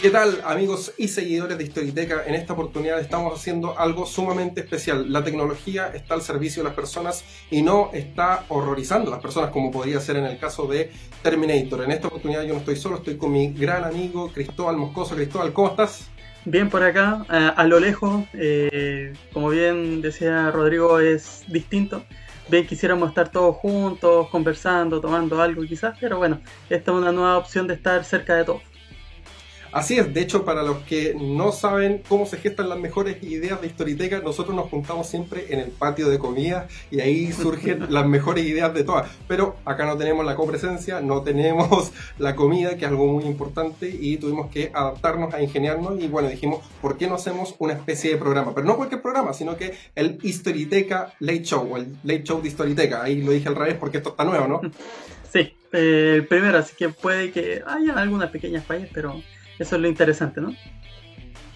¿Qué tal amigos y seguidores de Historiteca? En esta oportunidad estamos haciendo algo sumamente especial. La tecnología está al servicio de las personas y no está horrorizando a las personas como podría ser en el caso de Terminator. En esta oportunidad yo no estoy solo, estoy con mi gran amigo Cristóbal Moscoso. Cristóbal, ¿cómo estás? Bien por acá, a, lo lejos, eh, como bien decía Rodrigo, es distinto. Bien quisiéramos estar todos juntos, conversando, tomando algo quizás, pero bueno, esta es una nueva opción de estar cerca de todos. Así es, de hecho, para los que no saben cómo se gestan las mejores ideas de Historiteca, nosotros nos juntamos siempre en el patio de comida y ahí surgen las mejores ideas de todas. Pero acá no tenemos la copresencia, no tenemos la comida, que es algo muy importante, y tuvimos que adaptarnos a ingeniarnos. Y bueno, dijimos, ¿por qué no hacemos una especie de programa? Pero no cualquier programa, sino que el Historiteca Late Show, o el Late Show de Historiteca. Ahí lo dije al revés porque esto está nuevo, ¿no? Sí, eh, el primero, así que puede que haya algunas pequeñas fallas, pero eso es lo interesante, ¿no?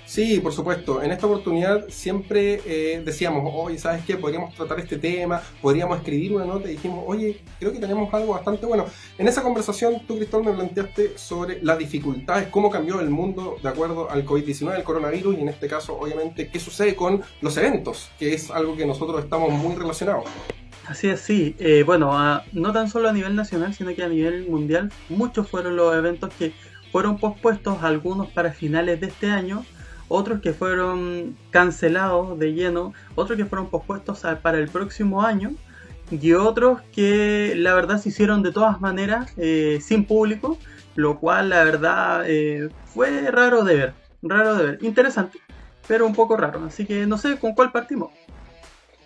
Sí, por supuesto. En esta oportunidad siempre eh, decíamos, oye, ¿sabes qué? Podríamos tratar este tema, podríamos escribir una nota y dijimos, oye, creo que tenemos algo bastante bueno. En esa conversación, tú, Cristóbal, me planteaste sobre las dificultades, cómo cambió el mundo de acuerdo al COVID-19, el coronavirus, y en este caso, obviamente, qué sucede con los eventos, que es algo que nosotros estamos muy relacionados. Así es, sí. Eh, bueno, no tan solo a nivel nacional, sino que a nivel mundial, muchos fueron los eventos que fueron pospuestos algunos para finales de este año, otros que fueron cancelados de lleno, otros que fueron pospuestos para el próximo año y otros que la verdad se hicieron de todas maneras eh, sin público, lo cual la verdad eh, fue raro de ver, raro de ver, interesante, pero un poco raro, así que no sé con cuál partimos.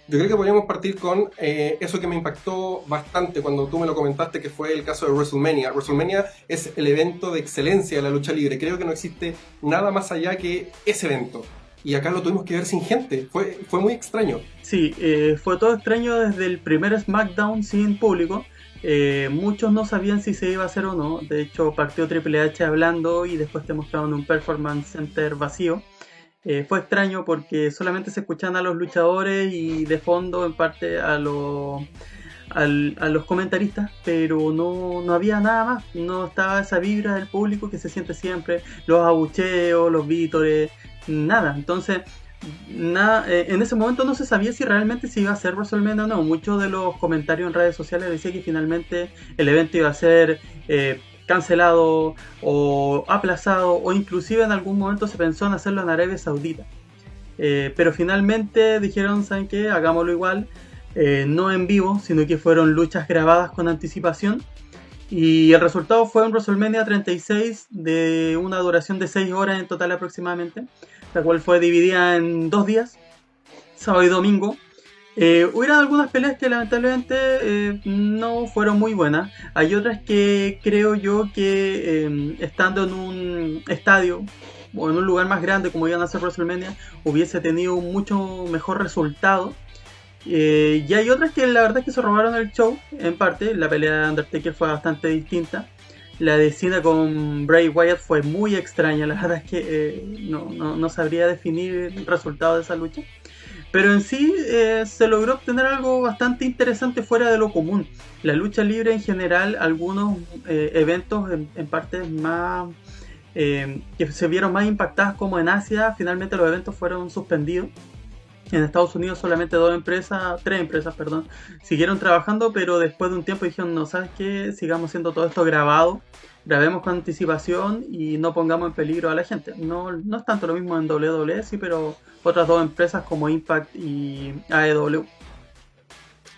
Yo creo que podríamos partir con eh, eso que me impactó bastante cuando tú me lo comentaste, que fue el caso de WrestleMania. WrestleMania es el evento de excelencia de la lucha libre. Creo que no existe nada más allá que ese evento. Y acá lo tuvimos que ver sin gente. Fue, fue muy extraño. Sí, eh, fue todo extraño desde el primer SmackDown sin público. Eh, muchos no sabían si se iba a hacer o no. De hecho, partió Triple H hablando y después te mostraron un Performance Center vacío. Eh, fue extraño porque solamente se escuchan a los luchadores y de fondo en parte a, los a los comentaristas, pero no, no, había nada más, no estaba esa vibra del público que se siente siempre, los abucheos, los vítores, nada. Entonces, nada, eh, en ese momento no se sabía si realmente se iba a hacer WrestleMania o no. Muchos de los comentarios en redes sociales decían que finalmente el evento iba a ser eh, cancelado o aplazado o inclusive en algún momento se pensó en hacerlo en Arabia Saudita. Eh, pero finalmente dijeron, ¿saben qué? Hagámoslo igual, eh, no en vivo, sino que fueron luchas grabadas con anticipación. Y el resultado fue un WrestleMania 36 de una duración de 6 horas en total aproximadamente, la cual fue dividida en dos días, sábado y domingo, eh, algunas peleas que lamentablemente eh, no fueron muy buenas. Hay otras que creo yo que em, estando en un estadio o en un lugar más grande como iban a ser WrestleMania hubiese tenido un mucho mejor resultado. Eh, y hay otras que la verdad es que se robaron el show en parte. La pelea de Undertaker fue bastante distinta. La de Cena con Bray Wyatt fue muy extraña. La verdad es que eh, no, no, no sabría definir el resultado de esa lucha. Pero en sí eh, se logró obtener algo bastante interesante fuera de lo común. La lucha libre en general, algunos eh, eventos en, partes más eh, que se vieron más impactadas como en Asia, finalmente los eventos fueron suspendidos. En Estados Unidos solamente dos empresas, tres empresas, perdón, siguieron trabajando, pero después de un tiempo dijeron, no, ¿sabes qué? Sigamos haciendo todo esto grabado, grabemos con anticipación y no pongamos en peligro a la gente. No, no es tanto lo mismo en WWE, sí, pero otras dos empresas como Impact y AEW.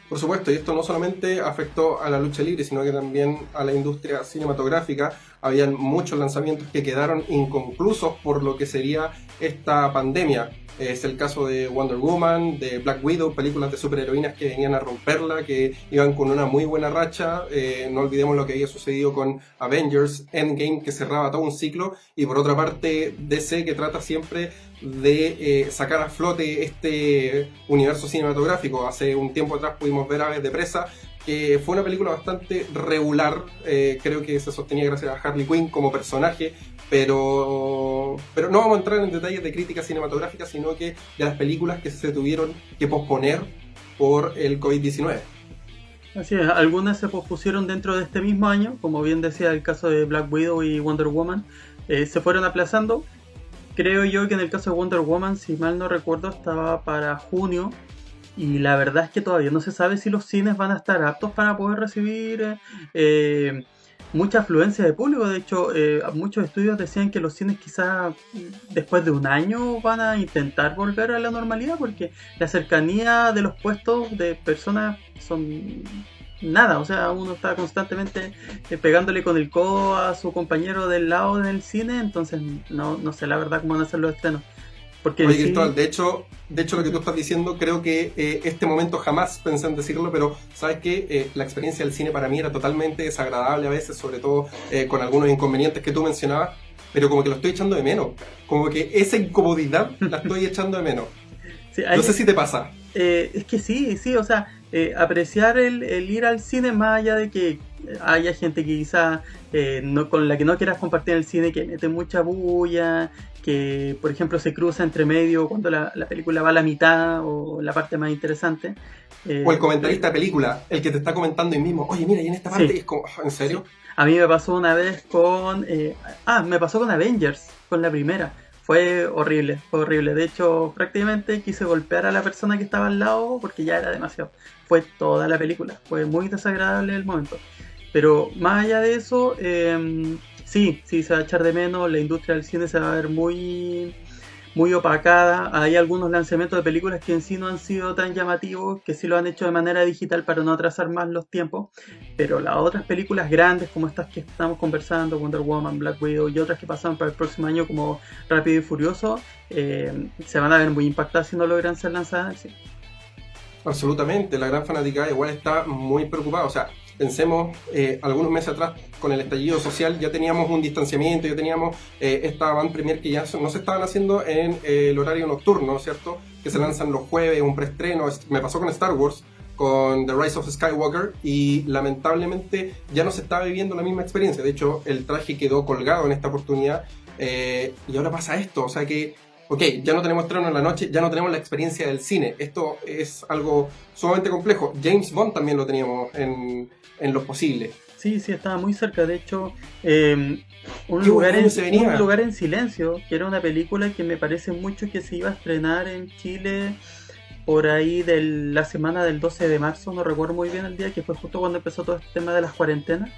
Por supuesto, y esto no solamente afectó a la lucha libre, sino que también a la industria cinematográfica. Habían muchos lanzamientos que quedaron inconclusos por lo que sería esta pandemia. Es el caso de Wonder Woman, de Black Widow, películas de superheroínas que venían a romperla, que iban con una muy buena racha. Eh, no olvidemos lo que había sucedido con Avengers Endgame, que cerraba todo un ciclo. Y por otra parte, DC, que trata siempre de eh, sacar a flote este universo cinematográfico. Hace un tiempo atrás pudimos ver Aves de Presa, que fue una película bastante regular, eh, creo que se sostenía gracias a Harley Quinn como personaje, pero, pero no vamos a entrar en detalles de crítica cinematográfica, sino que de las películas que se tuvieron que posponer por el COVID-19. Así es, algunas se pospusieron dentro de este mismo año, como bien decía el caso de Black Widow y Wonder Woman, eh, se fueron aplazando. Creo yo que en el caso de Wonder Woman, si mal no recuerdo, estaba para junio. Y la verdad es que todavía no se sabe si los cines van a estar aptos para poder recibir eh, mucha afluencia de público. De hecho, eh, muchos estudios decían que los cines quizás después de un año van a intentar volver a la normalidad porque la cercanía de los puestos de personas son nada, o sea, uno está constantemente eh, pegándole con el codo a su compañero del lado del cine, entonces no, no sé la verdad cómo van a ser los estrenos. Porque Oye, Cristóbal, de hecho, de hecho lo que tú estás diciendo, creo que eh, este momento jamás pensé en decirlo, pero sabes que eh, la experiencia del cine para mí era totalmente desagradable a veces, sobre todo con algunos inconvenientes que tú mencionabas, pero como que lo estoy echando de menos, como que esa incomodidad la estoy echando de menos. no sé si te pasa. es que sí, sí, o sea, eh, apreciar el, ir al cine más allá de que haya gente que quizá eh, no, con la que no quieras compartir el cine, que mete mucha bulla, que por ejemplo se cruza entre medio cuando la, película va a la mitad o la parte más interesante. Eh, o el comentarista de película, el que te está comentando y mismo, oye mira, y en esta parte es como, ¿en serio? A mí me pasó una vez con... ah, me pasó con Avengers, con la primera fue horrible, fue horrible. De hecho, prácticamente quise golpear a la persona que estaba al lado porque ya era demasiado. Fue toda la película, fue muy desagradable el momento. Pero más allá de eso, eh, sí, sí se va a echar de menos, la industria del cine se va a ver muy muy opacada. Hay algunos lanzamientos de películas que en sí no han sido tan llamativos, que sí lo han hecho de manera digital para no atrasar más los tiempos. Pero las otras películas grandes, como estas que estamos conversando, Wonder Woman, Black Widow y otras que pasan para el próximo año, como Rápido y Furioso, eh, se van a ver muy impactadas si no logran ser lanzadas. Absolutamente, la gran fanática igual está muy preocupada. O sea, Pensemos, eh, algunos meses atrás, con el estallido social, ya teníamos un distanciamiento, ya teníamos eh, esta van premier que ya no se estaban haciendo en eh, el horario nocturno, ¿cierto? Que se lanzan los jueves, un preestreno. Me pasó con Star Wars, con The Rise of Skywalker, y lamentablemente ya no se estaba viviendo la misma experiencia. De hecho, el traje quedó colgado en esta oportunidad, y ahora pasa esto, o sea que ok, ya no tenemos estreno en la noche, ya no tenemos la experiencia del cine. Esto es algo sumamente complejo. James Bond también lo teníamos en, en lo posible. Sí, sí, estaba muy cerca. De hecho, em, un, lugar en, un lugar en silencio, que era una película que me parece mucho que se iba a estrenar en Chile por ahí de la semana del 12 de marzo, no recuerdo muy bien el día, que fue justo cuando empezó todo este tema de las cuarentenas.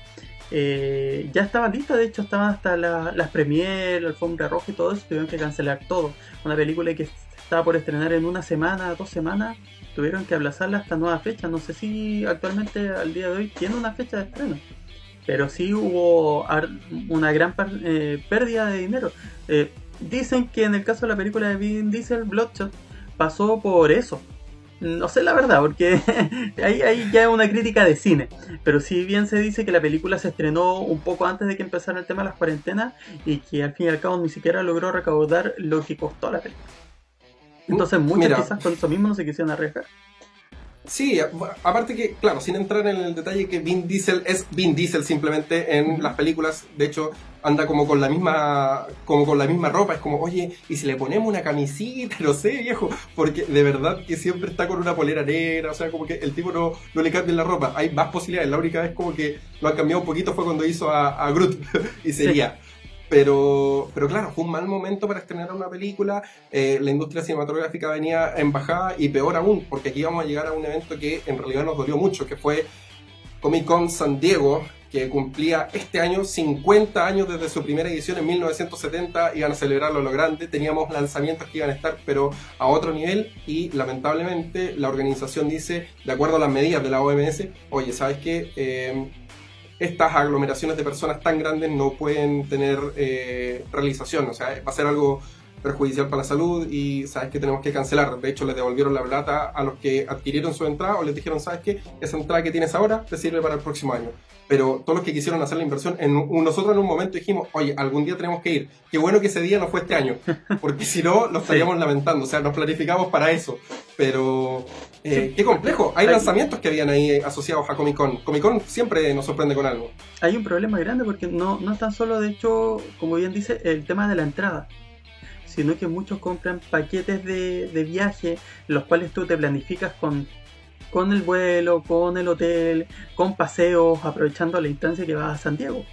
Eh, ya estaba lista, de hecho estaban hasta las premier, la alfombra roja y todo eso, tuvieron que cancelar todo. Una película que estaba por estrenar en una semana, dos semanas, tuvieron que aplazarla hasta nueva fecha. No sé si actualmente al día de hoy tiene una fecha de estreno, pero sí hubo una gran eh, pérdida de dinero. Eh, dicen que en el caso de la película de Vin Diesel, Bloodshot, pasó por eso, no sé la verdad, porque ahí, ya es una crítica de cine. Pero si bien se dice que la película se estrenó un poco antes de que empezara el tema de las cuarentenas y que al fin y al cabo ni siquiera logró recaudar lo que costó la película. Entonces muchas quizás con eso mismo no se quisieron arriesgar. Sí, aparte que, claro, sin entrar en el detalle que Vin Diesel es Vin Diesel simplemente en las películas, de hecho anda como con la misma como con la misma ropa, es como, oye, y si le ponemos una camisita, no sé, viejo, porque de verdad que siempre está con una polera negra, o sea, como que el tipo no, no le cambia la ropa, hay más posibilidades, la única vez como que lo ha cambiado un poquito fue cuando hizo a, Groot, y sería... Pero, pero claro, fue un mal momento para estrenar una película. Eh, la industria cinematográfica venía en bajada y peor aún, porque aquí vamos a llegar a un evento que en realidad nos dolió mucho, que fue Comic Con San Diego, que cumplía este año 50 años desde su primera edición en 1970, iban a celebrarlo a lo grande, teníamos lanzamientos que iban a estar pero a otro nivel y lamentablemente la organización dice, de acuerdo a las medidas de la OMS, oye, ¿sabes qué? Eh, estas aglomeraciones de personas tan grandes no pueden tener eh, realización, o sea, va a ser algo perjudicial para la salud y sabes que tenemos que cancelar. De hecho, les devolvieron la plata a los que adquirieron su entrada o les dijeron, sabes qué, esa entrada que tienes ahora te sirve para el próximo año. Pero todos los que quisieron hacer la inversión, en, nosotros en un momento dijimos, oye, algún día tenemos que ir. Qué bueno que ese día no fue este año, porque si no, lo estaríamos lamentando. O sea, nos planificamos para eso. Pero eh, qué complejo. Hay lanzamientos que habían ahí asociados a Comic Con. Comic Con siempre nos sorprende con algo. Hay un problema grande porque no, no es tan solo, de hecho, como bien dice, el tema de la entrada sino que muchos compran paquetes de, de viaje, los cuales tú te planificas con, con el vuelo, con el hotel, con paseos, aprovechando la instancia que vas a Santiago.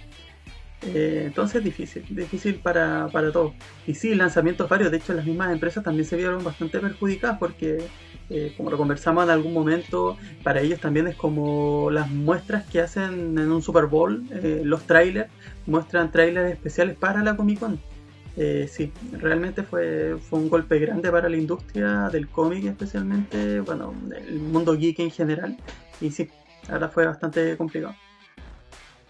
Eh, entonces es difícil, difícil para, para todos. Y sí, lanzamientos varios, de hecho las mismas empresas también se vieron bastante perjudicadas porque, eh, como lo conversamos en algún momento, para ellos también es como las muestras que hacen en un Super Bowl, eh, los trailers, muestran trailers especiales para la Comic Con. sí, realmente fue, fue un golpe grande para la industria del cómic especialmente, bueno, el mundo geek en general. Y sí, ahora fue bastante complicado.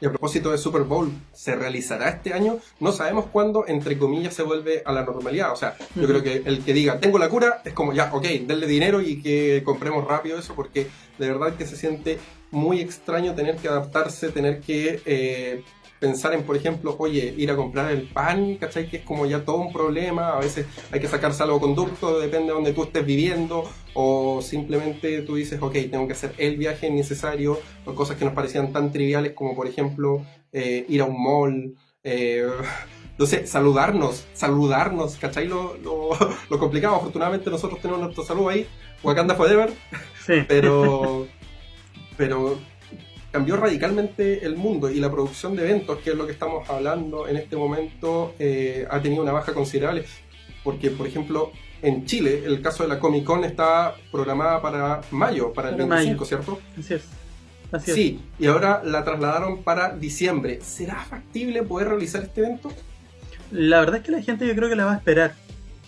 Y a propósito de Super Bowl, ¿se realizará este año? No sabemos cuándo, entre comillas, se vuelve a la normalidad. O sea, yo creo que el que diga, tengo la cura, es como ya, ok, denle dinero y que compremos rápido eso, porque de verdad que se siente muy extraño tener que adaptarse, tener que eh, pensar en, por ejemplo, oye, ir a comprar el pan, ¿cachai? Que es como ya todo un problema, a veces hay que sacar salvoconducto, depende de donde tú estés viviendo, o simplemente tú dices, ok, tengo que hacer el viaje necesario, o cosas que nos parecían tan triviales como, por ejemplo, eh, ir a un mall, eh, no sé, saludarnos, saludarnos, ¿cachai? Lo, lo, lo, complicado, afortunadamente nosotros tenemos nuestro saludo ahí, Wakanda Forever, sí. pero, pero cambió radicalmente el mundo y la producción de eventos, que es lo que estamos hablando en este momento, eh, ha tenido una baja considerable. Porque, por ejemplo, en Chile, el caso de la Comic Con está programada para mayo, para el 25, ¿cierto? Así es. Así sí, y ahora la trasladaron para diciembre. ¿Será factible poder realizar este evento? La verdad es que la gente yo creo que la va a esperar,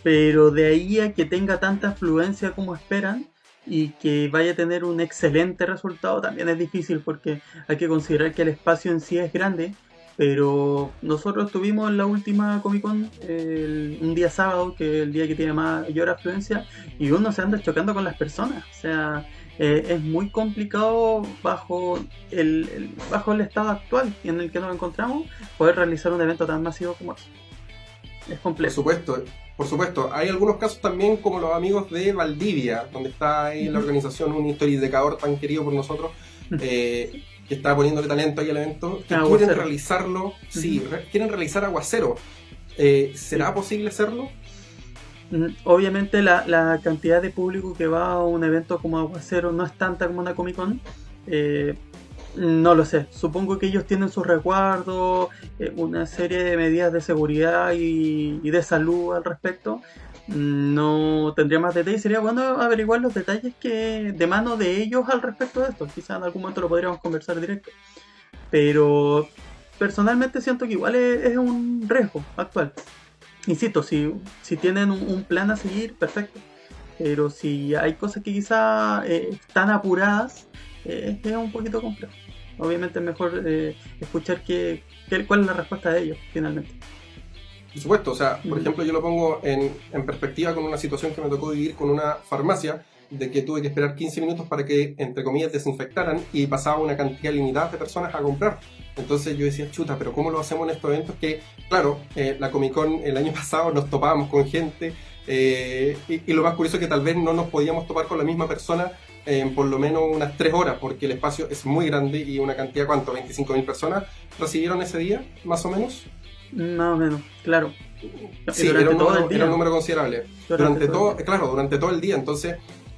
pero de ahí a que tenga tanta afluencia como esperan, y que vaya a tener un excelente resultado también es difícil porque hay que considerar que el espacio en sí es grande pero nosotros tuvimos la última Comic Con un día sábado que es el día que tiene mayor afluencia y uno se anda chocando con las personas. O sea eh, es muy complicado bajo el, bajo el estado actual en el que nos encontramos poder realizar un evento tan masivo como este es complejo. Por supuesto por supuesto, hay algunos casos también como los amigos de Valdivia, donde está ahí la organización un historiador tan querido por nosotros, eh, que está poniéndole talento ahí al evento, que quieren realizarlo, sí, quieren realizar aguacero. Eh, ¿Será posible hacerlo? Mm, obviamente la, la, cantidad de público que va a un evento como Aguacero no es tanta como una Comic Con. Eh, no lo sé, supongo que ellos tienen sus resguardos, eh, una serie de medidas de seguridad y, de salud al respecto. No tendría más detalles, sería bueno averiguar los detalles que de mano de ellos al respecto de esto. Quizás en algún momento lo podríamos conversar directo. Pero personalmente siento que igual es, un riesgo actual. Insisto, si, si tienen un, plan a seguir, perfecto. Pero si hay cosas que quizás eh, están apuradas, eh, es un poquito complejo obviamente es mejor eh, escuchar qué, cuál es la respuesta de ellos finalmente. Por supuesto, o sea, por ejemplo, yo lo pongo en, en, perspectiva con una situación que me tocó vivir con una farmacia, de que tuve que esperar 15 minutos para que, entre comillas, desinfectaran y pasaba una cantidad limitada de personas a comprar. Entonces yo decía, chuta, pero ¿cómo lo hacemos en estos eventos? Que, claro, eh, la Comic Con el año pasado nos topábamos con gente eh, y, y, lo más curioso es que tal vez no nos podíamos topar con la misma persona en por lo menos unas 3 horas, porque el espacio es muy grande y una cantidad, ¿cuánto? ¿25.000 personas recibieron ese día, más o menos? Más o menos, claro. Sí, era un, número, considerable. Durante, todo, claro, durante todo el día. Entonces,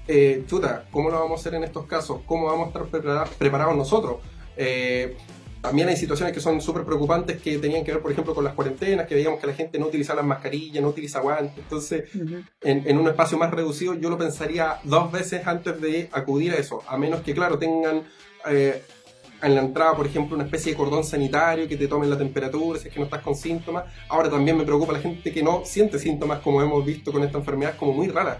eh, chuta, ¿cómo lo vamos a hacer en estos casos? ¿Cómo vamos a estar preparados nosotros? Eh, también hay situaciones que son súper preocupantes que tenían que ver, por ejemplo, con las cuarentenas, que veíamos que la gente no utiliza las mascarillas, no utiliza guantes. Entonces, en, un espacio más reducido, yo lo pensaría dos veces antes de acudir a eso, a menos que, claro, tengan eh, en la entrada, por ejemplo, una especie de cordón sanitario que te tomen la temperatura si es que no estás con síntomas. Ahora también me preocupa la gente que no siente síntomas, como hemos visto con esta enfermedad, como muy rara.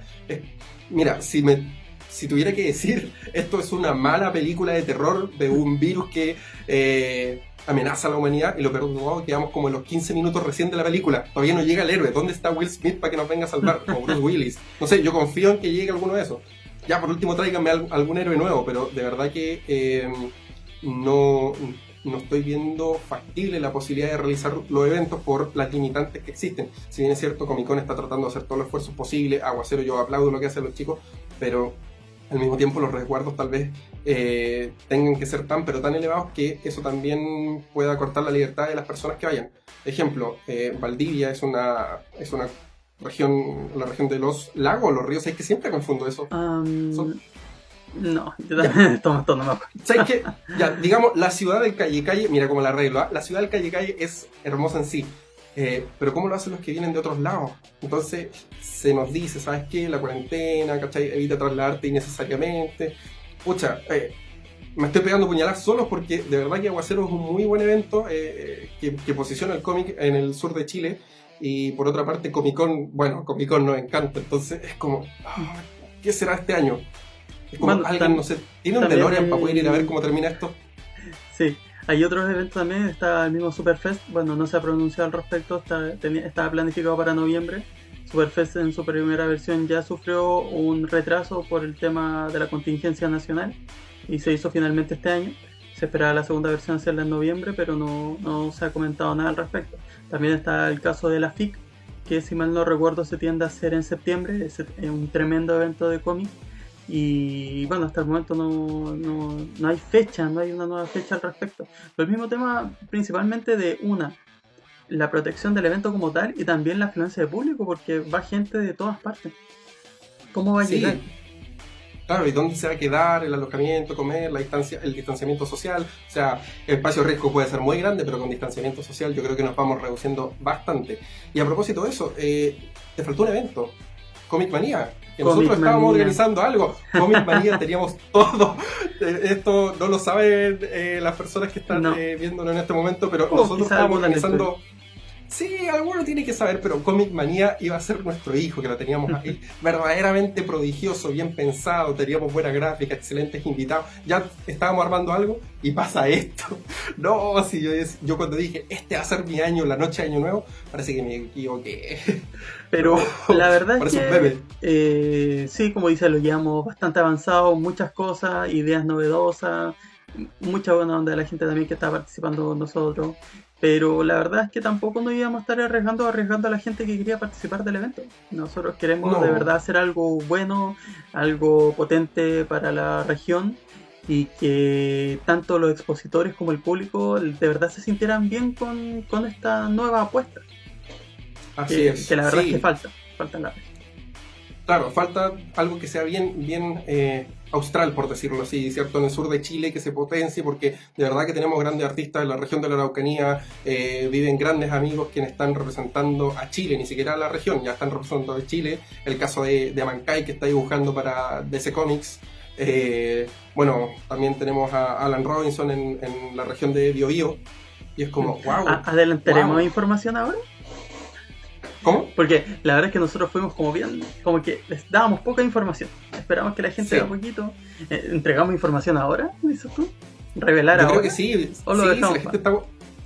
mira, si me si tuviera que decir, esto es una mala película de terror de un virus que eh, amenaza a la humanidad y lo peor de quedamos como en los 15 minutos recién de la película. Todavía no llega el héroe. ¿Dónde está Will Smith para que nos venga a salvar? O Bruce Willis. No sé, yo confío en que llegue alguno de esos. Ya, por último, tráiganme algún héroe nuevo, pero de verdad que eh, no, no estoy viendo factible la posibilidad de realizar los eventos por las limitantes que existen. Si bien es cierto, Comic Con está tratando de hacer todos los esfuerzos posibles, Aguacero yo aplaudo lo que hacen los chicos, pero al mismo tiempo los resguardos tal vez eh, tengan que ser tan pero tan elevados que eso también pueda cortar la libertad de las personas que vayan. Ejemplo, eh, Valdivia es una, es una región, la región de los lagos, los ríos, es que siempre confundo eso. No, yo también tomo no. ¿Sabes qué? Ya, digamos, la ciudad del Calle Calle, mira cómo la arreglo, ¿ah? la ciudad del Calle Calle es hermosa en sí, eh, pero ¿cómo lo hacen los que vienen de otros lados? Entonces se nos dice, ¿sabes qué? La cuarentena, ¿cachai? Evita trasladarte innecesariamente. Pucha, eh, me estoy pegando puñaladas solo porque de verdad que Aguacero es un muy buen evento eh, que, que posiciona el cómic en el sur de Chile. Y por otra parte, Comic Con, bueno, Comic Con nos encanta, entonces es como, ah, ¿qué será este año? Es como Bueno, alguien, tam- no sé, tiene un DeLorean para poder ir a ver cómo termina esto. Sí, hay otros eventos también, está el mismo Superfest, bueno, no se ha pronunciado al respecto, está, estaba planificado para noviembre. Superfest en su primera versión ya sufrió un retraso por el tema de la contingencia nacional y se hizo finalmente este año. Se esperaba la segunda versión hacerla en noviembre, pero no, no se ha comentado nada al respecto. También está el caso de la FIC, que si mal no recuerdo se tiende a hacer en septiembre, es un tremendo evento de cómic. Y bueno, hasta el momento no, no, no hay fecha, no hay una nueva fecha al respecto. Pero el mismo tema principalmente de una, la protección del evento como tal y también la afluencia de público, porque va gente de todas partes. ¿Cómo va a Sí. llegar? Claro, ¿y dónde se va a quedar? El alojamiento, comer, la distancia, el distanciamiento social. O sea, el espacio de riesgo puede ser muy grande, pero con distanciamiento social yo creo que nos vamos reduciendo bastante. Y a propósito de eso, eh, te faltó un evento, Comic Manía. Que Comic nosotros estábamos Manía. organizando algo. Comic Manía teníamos todo. Eh, Esto no lo saben eh, las personas que están No. eh, viéndolo en este momento, pero O nosotros estábamos organizando. Sí, alguno tiene que saber, pero Comic Manía iba a ser nuestro hijo, que lo teníamos ahí verdaderamente prodigioso, bien pensado, teníamos buena gráfica, excelentes invitados. Ya estábamos armando algo y pasa esto. No, si yo, yo cuando dije, este va a ser mi año, la noche de Año Nuevo, parece que me equivoqué. Pero la verdad es que eh, sí, como dice, lo llevamos bastante avanzado, muchas cosas, ideas novedosas, mucha buena onda de la gente también que está participando con nosotros. Pero la verdad es que tampoco nos íbamos a estar arriesgando, arriesgando a la gente que quería participar del evento. Nosotros queremos No. de verdad hacer algo bueno, algo potente para la región y que tanto los expositores como el público de verdad se sintieran bien con, con esta nueva apuesta. Así Que, es. que la verdad sí. es que falta, falta la Claro, falta algo que sea bien, bien eh, austral, por decirlo así, ¿cierto? En el sur de Chile que se potencie, porque de verdad que tenemos grandes artistas en la región de la Araucanía, eh, viven grandes amigos quienes están representando a Chile, ni siquiera a la región, ya están representando a Chile. El caso de, de que está dibujando para DC Comics. Eh, bueno, también tenemos a Alan Robinson en, en la región de Biobío. Y es como, wow. A- ¿Adelantaremos Wow. información ahora? ¿Cómo? Porque la verdad es que nosotros fuimos como bien, como que les dábamos poca información. Esperamos que la gente Sí. haga poquito. Eh, ¿Entregamos información ahora? Dices tú. ¿Revelar Yo ahora? creo que sí. ¿O lo sí, si la gente está,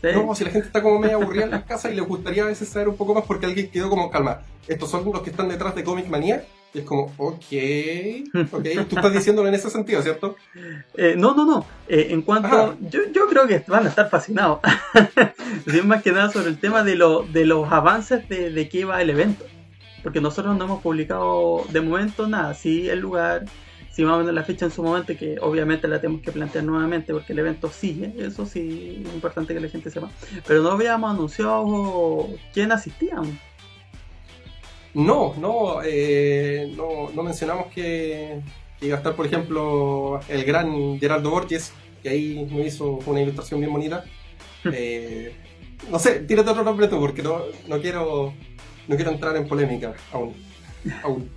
Sí. No, si la gente está como medio aburrida en las casas y les gustaría a veces saber un poco más porque alguien quedó como, calma, estos son los que están detrás de Comic Manía. Y es como, ok, ok, tú estás diciéndolo en ese sentido, ¿cierto? Eh, no, no, no. Eh, en cuanto. Ajá. Yo, yo creo que van a estar fascinados. Más que nada sobre el tema de, lo, de los avances de, de qué va el evento. Porque nosotros no hemos publicado de momento nada. Sí, el lugar, sí más o menos la fecha en su momento, que obviamente la tenemos que plantear nuevamente porque el evento sigue. Eso sí es importante que la gente sepa. Pero no habíamos anunciado quién asistía. aún. No, no, eh, no, no mencionamos que, que iba a estar, por ejemplo, el gran Gerardo Borges, que ahí nos hizo una ilustración bien bonita. Eh, no sé, tírate otro nombre tú, porque no, no quiero no quiero entrar en polémica aún. aún.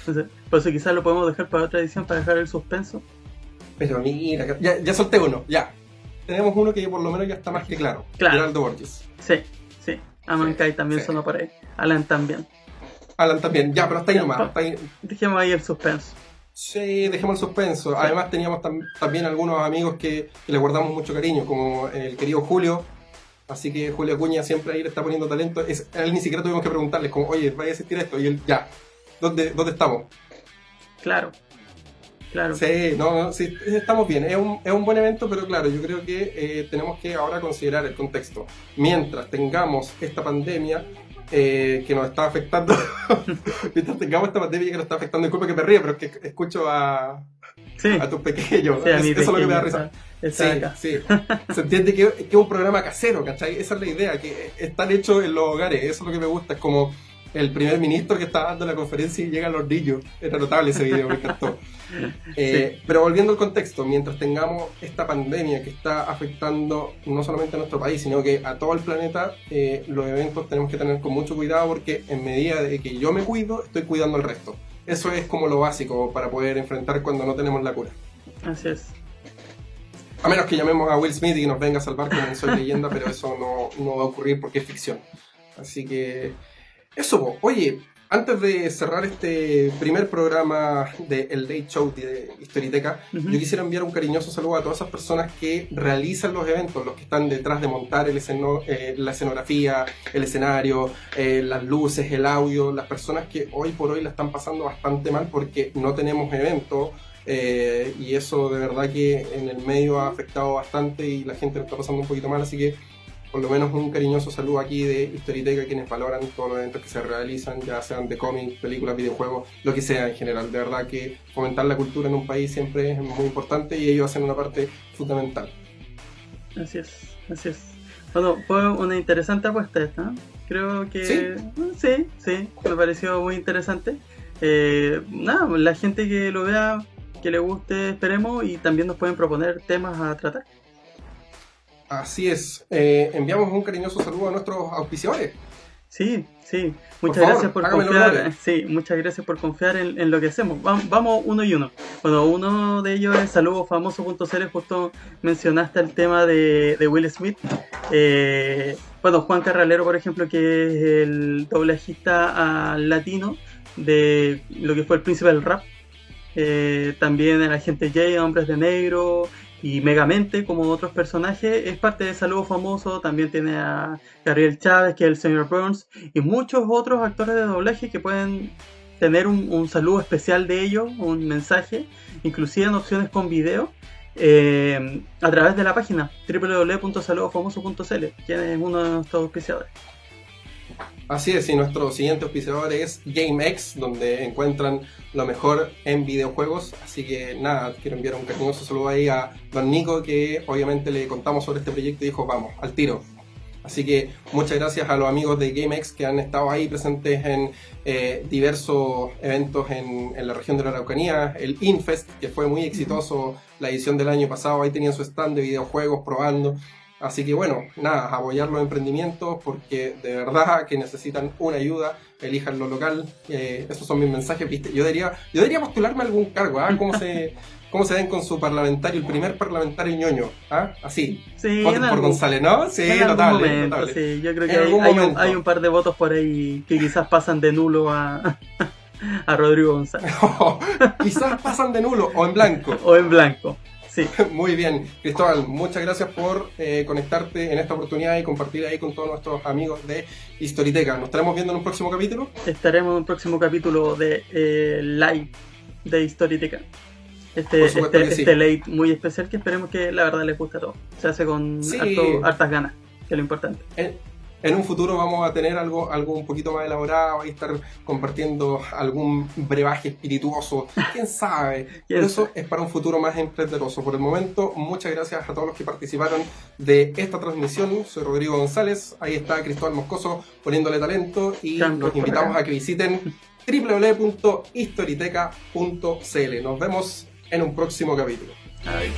Entonces, por eso quizás lo podemos dejar para otra edición para dejar el suspenso. Pero mira, ya, ya solté uno, ya. Tenemos uno que por lo menos ya está más que claro. Claro. Gerardo Borges. Sí, sí. Amankai Sí, también sí. sonó por ahí. Alan también. Alan también, ya, pero hasta ahí nomás. pa- hasta ahí- Dejemos ahí el suspenso. Sí, dejemos el suspenso. Además teníamos tam- también algunos amigos que, que le guardamos mucho cariño, como el querido Julio. Así que Julio Acuña siempre ahí le está poniendo talento. Es, a él ni siquiera tuvimos que preguntarles como, oye, ¿vaya a asistir a esto? Y él, ya. ¿Dónde, dónde estamos? Claro. Claro. Sí, no, no, sí, estamos bien. Es un, es un buen evento, pero claro, yo creo que eh, tenemos que ahora considerar el contexto. Mientras tengamos esta pandemia eh, que nos está afectando, mientras tengamos esta pandemia que nos está afectando, disculpa que me ríe, pero es que escucho a, Sí. a tus pequeños. Sí, a Es- eso es lo que me da risa. Está- está acá. Sí, sí. Se entiende que, que es un programa casero, ¿cachai? Esa es la idea, que están hechos en los hogares. Eso es lo que me gusta. Es como el primer ministro que estaba dando la conferencia y llega los niños. Era notable ese video, me encantó. Eh, pero volviendo al contexto, mientras tengamos esta pandemia que está afectando no solamente a nuestro país, sino que a todo el planeta, eh, los eventos tenemos que tener con mucho cuidado porque en medida de que yo me cuido, estoy cuidando al resto. Eso es como lo básico para poder enfrentar cuando no tenemos la cura. Así es. A menos que llamemos a Will Smith y nos venga a salvar como Soy Leyenda, pero eso no, no va a ocurrir porque es ficción. Así que eso, oye, antes de cerrar este primer programa del El Day Show de Historiteca, yo quisiera enviar un cariñoso saludo a todas esas personas que realizan los eventos, los que están detrás de montar el eh, la escenografía, el escenario, eh, las luces, el audio, las personas que hoy por hoy la están pasando bastante mal porque no tenemos eventos. Eh, y eso de verdad que en el medio ha afectado bastante y la gente lo está pasando un poquito mal, así que por lo menos un cariñoso saludo aquí de Historiteca, quienes valoran todos los eventos que se realizan, ya sean de cómics, películas, videojuegos, lo que sea en general. De verdad que fomentar la cultura en un país siempre es muy importante y ellos hacen una parte fundamental. Así es, así es. Bueno, fue una interesante apuesta esta. Creo que sí, sí, me pareció muy interesante. Eh, nada, la gente que lo vea, que le guste, esperemos, y también nos pueden proponer temas a tratar. Así es. Eh, enviamos un cariñoso saludo a nuestros auspiciadores. Sí, sí. Muchas gracias por confiar. Sí, muchas gracias por confiar en, lo que hacemos. Vamos, uno y uno. Bueno, uno de ellos es saludofamoso.cl. Justo mencionaste el tema de, Will Smith. Eh, bueno, Juan Carralero, por ejemplo, que es el doblajista al latino de lo que fue el príncipe del rap. Eh, también el agente J, Hombres de Negro, y Megamente, como otros personajes, es parte de Saludo Famoso. También tiene a Gabriel Chávez, que es el señor Burns, y muchos otros actores de doblaje que pueden tener un, saludo especial de ellos, un mensaje, inclusive en opciones con video, eh, a través de la página www.saludofamoso.cl, quien es uno de nuestros auspiciadores. Así es, y nuestro siguiente auspiciador es GameX, donde encuentran lo mejor en videojuegos. Así que nada, quiero enviar un cariñoso saludo ahí a Don Nico, que obviamente le contamos sobre este proyecto y dijo, vamos, al tiro. Así que muchas gracias a los amigos de GameX que han estado ahí presentes en eh, diversos eventos en, en, la región de la Araucanía. El Infest, que fue muy exitoso la edición del año pasado, ahí tenían su stand de videojuegos probando. Así que bueno, nada, apoyar los emprendimientos porque de verdad que necesitan una ayuda, elijan lo local. Eh, esos son mis mensajes, ¿viste? Yo debería, yo debería postularme a algún cargo, ¿ah? ¿Cómo se, cómo se ven con su parlamentario, el primer parlamentario ñoño? ¿Ah? Así. Sí, por González, ¿no? Sí, notable, Sí, yo creo que hay, un, hay, un, par de votos por ahí que quizás pasan de nulo a, a Rodrigo González. quizás pasan de nulo o en blanco. O en blanco. Sí. Muy bien, Cristóbal, muchas gracias por eh, conectarte en esta oportunidad y compartir ahí con todos nuestros amigos de Historiteca. ¿Nos estaremos viendo en un próximo capítulo? Estaremos en un próximo capítulo de eh, Live de Historiteca. Este, este, este late muy especial que esperemos que la verdad les guste a todos. Se hace con hartas ganas, que es lo importante en un futuro vamos a tener algo, algo un poquito más elaborado y estar compartiendo algún brebaje espirituoso. ¿Quién sabe? Pero eso es para un futuro más emprenderoso. Por el momento, muchas gracias a todos los que participaron de esta transmisión. Soy Rodrigo González. Ahí está Cristóbal Moscoso poniéndole talento y los invitamos a que visiten www.historiteca.cl. Nos vemos en un próximo capítulo. Adiós.